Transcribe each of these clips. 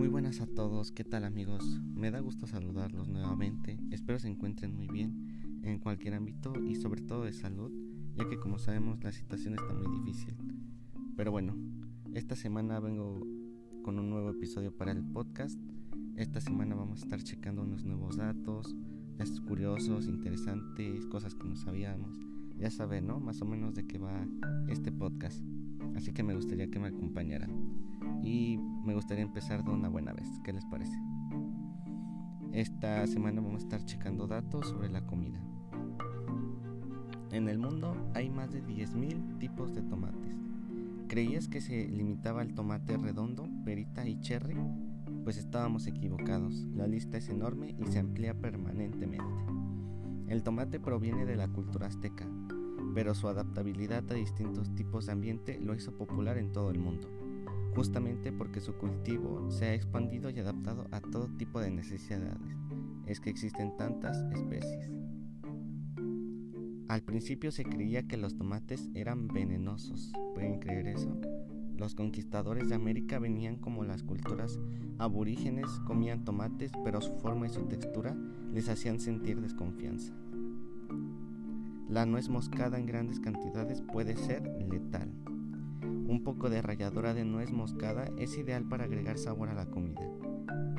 Muy buenas a todos, ¿qué tal amigos? Me da gusto saludarlos nuevamente, espero se encuentren muy bien en cualquier ámbito y sobre todo de salud, ya que como sabemos la situación está muy difícil. Pero bueno, esta semana vengo con un nuevo episodio para el podcast. Esta semana vamos a estar checando unos nuevos datos, datos curiosos, interesantes, cosas que no sabíamos. Ya saben, ¿no? Más o menos de qué va este podcast. Así que me gustaría que me acompañaran. Y me gustaría empezar de una buena vez. ¿Qué les parece? Esta semana vamos a estar checando datos sobre la comida. En el mundo hay más de 10.000 tipos de tomates. ¿Creías que se limitaba al tomate redondo, perita y cherry? Pues estábamos equivocados. La lista es enorme y se amplía permanentemente. El tomate proviene de la cultura azteca, pero su adaptabilidad a distintos tipos de ambiente lo hizo popular en todo el mundo, justamente porque su cultivo se ha expandido y adaptado a todo tipo de necesidades. Es que existen tantas especies. Al principio se creía que los tomates eran venenosos. ¿Pueden creer eso? Los conquistadores de América venían como las culturas aborígenes, comían tomates, pero su forma y su textura les hacían sentir desconfianza. La nuez moscada en grandes cantidades puede ser letal. Un poco de ralladura de nuez moscada es ideal para agregar sabor a la comida,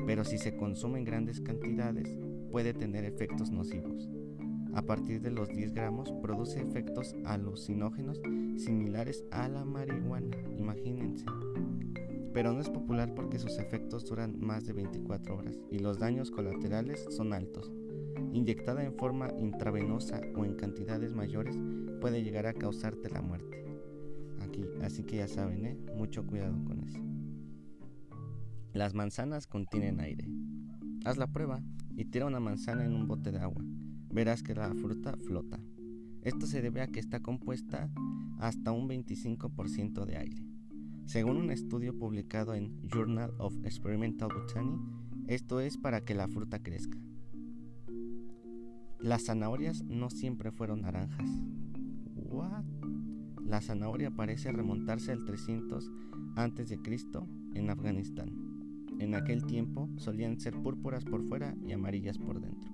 pero si se consume en grandes cantidades puede tener efectos nocivos. A partir de los 10 gramos produce efectos alucinógenos similares a la marihuana, imagínense. Pero no es popular porque sus efectos duran más de 24 horas y los daños colaterales son altos. Inyectada en forma intravenosa o en cantidades mayores puede llegar a causarte la muerte. Aquí, así que ya saben, ¿eh? mucho cuidado con eso. Las manzanas contienen aire. Haz la prueba y tira una manzana en un bote de agua. Verás que la fruta flota. Esto se debe a que está compuesta hasta un 25% de aire. Según un estudio publicado en Journal of Experimental Botany, esto es para que la fruta crezca. Las zanahorias no siempre fueron naranjas. What? La zanahoria parece remontarse al 300 a.C. en Afganistán. En aquel tiempo solían ser púrpuras por fuera y amarillas por dentro.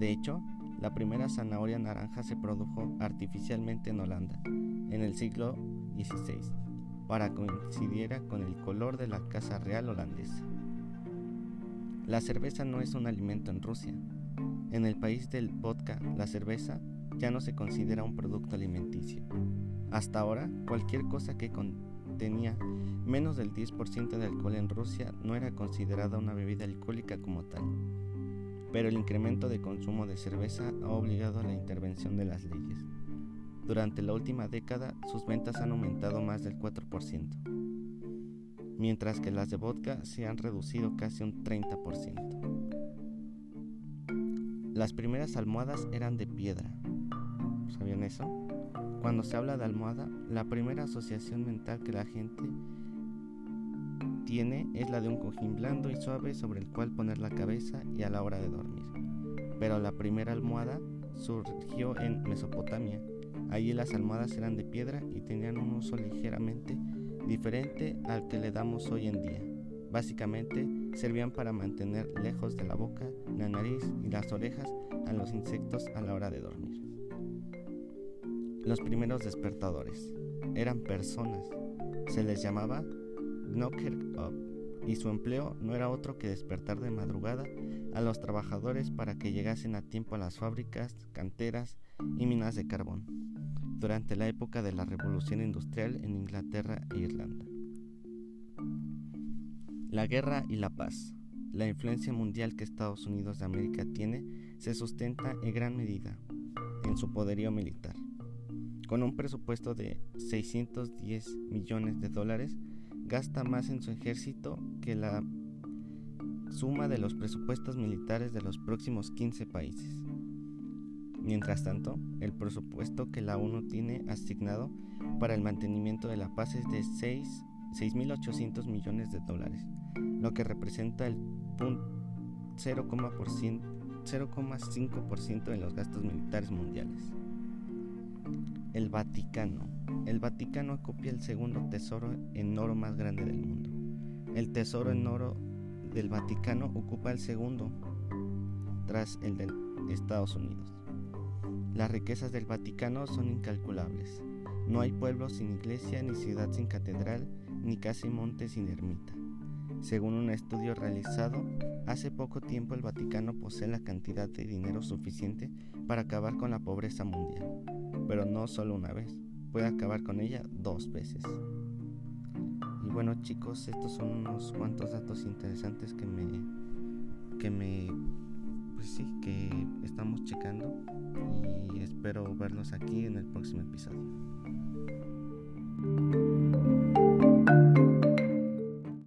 De hecho, la primera zanahoria naranja se produjo artificialmente en Holanda en el siglo XVI para coincidiera con el color de la Casa Real holandesa. La cerveza no es un alimento en Rusia, en el país del vodka, la cerveza ya no se considera un producto alimenticio. Hasta ahora, cualquier cosa que contenía menos del 10% de alcohol en Rusia no era considerada una bebida alcohólica como tal. Pero el incremento de consumo de cerveza ha obligado a la intervención de las leyes. Durante la última década, sus ventas han aumentado más del 4%, mientras que las de vodka se han reducido casi un 30%. Las primeras almohadas eran de piedra. ¿Sabían eso? Cuando se habla de almohada, la primera asociación mental que la gente tiene es la de un cojín blando y suave sobre el cual poner la cabeza y a la hora de dormir. Pero la primera almohada surgió en Mesopotamia. Allí las almohadas eran de piedra y tenían un uso ligeramente diferente al que le damos hoy en día. Básicamente servían para mantener lejos de la boca, la nariz y las orejas a los insectos a la hora de dormir. Los primeros despertadores eran personas. Se les llamaba knocker up y su empleo no era otro que despertar de madrugada a los trabajadores para que llegasen a tiempo a las fábricas, canteras y minas de carbón durante la época de la revolución industrial en Inglaterra e Irlanda. La guerra y la paz. La influencia mundial que Estados Unidos de América tiene se sustenta en gran medida en su poderío militar. Con un presupuesto de 610 millones de dólares, gasta más en su ejército que la suma de los presupuestos militares de los próximos 15 países. Mientras tanto, el presupuesto que la ONU tiene asignado para el mantenimiento de la paz es de 6.800 millones de dólares, lo que representa el 0,5% de los gastos militares mundiales. El Vaticano. El Vaticano acopia el segundo tesoro en oro más grande del mundo. El tesoro en oro del Vaticano ocupa el segundo tras el de Estados Unidos. Las riquezas del Vaticano son incalculables. No hay pueblo sin iglesia, ni ciudad sin catedral, ni casa y monte sin ermita. Según un estudio realizado, hace poco tiempo el Vaticano posee la cantidad de dinero suficiente para acabar con la pobreza mundial, pero no solo una vez, puede acabar con ella dos veces. Y bueno chicos, estos son unos cuantos datos interesantes que me, que me, pues sí, que estamos checando y espero verlos aquí en el próximo episodio.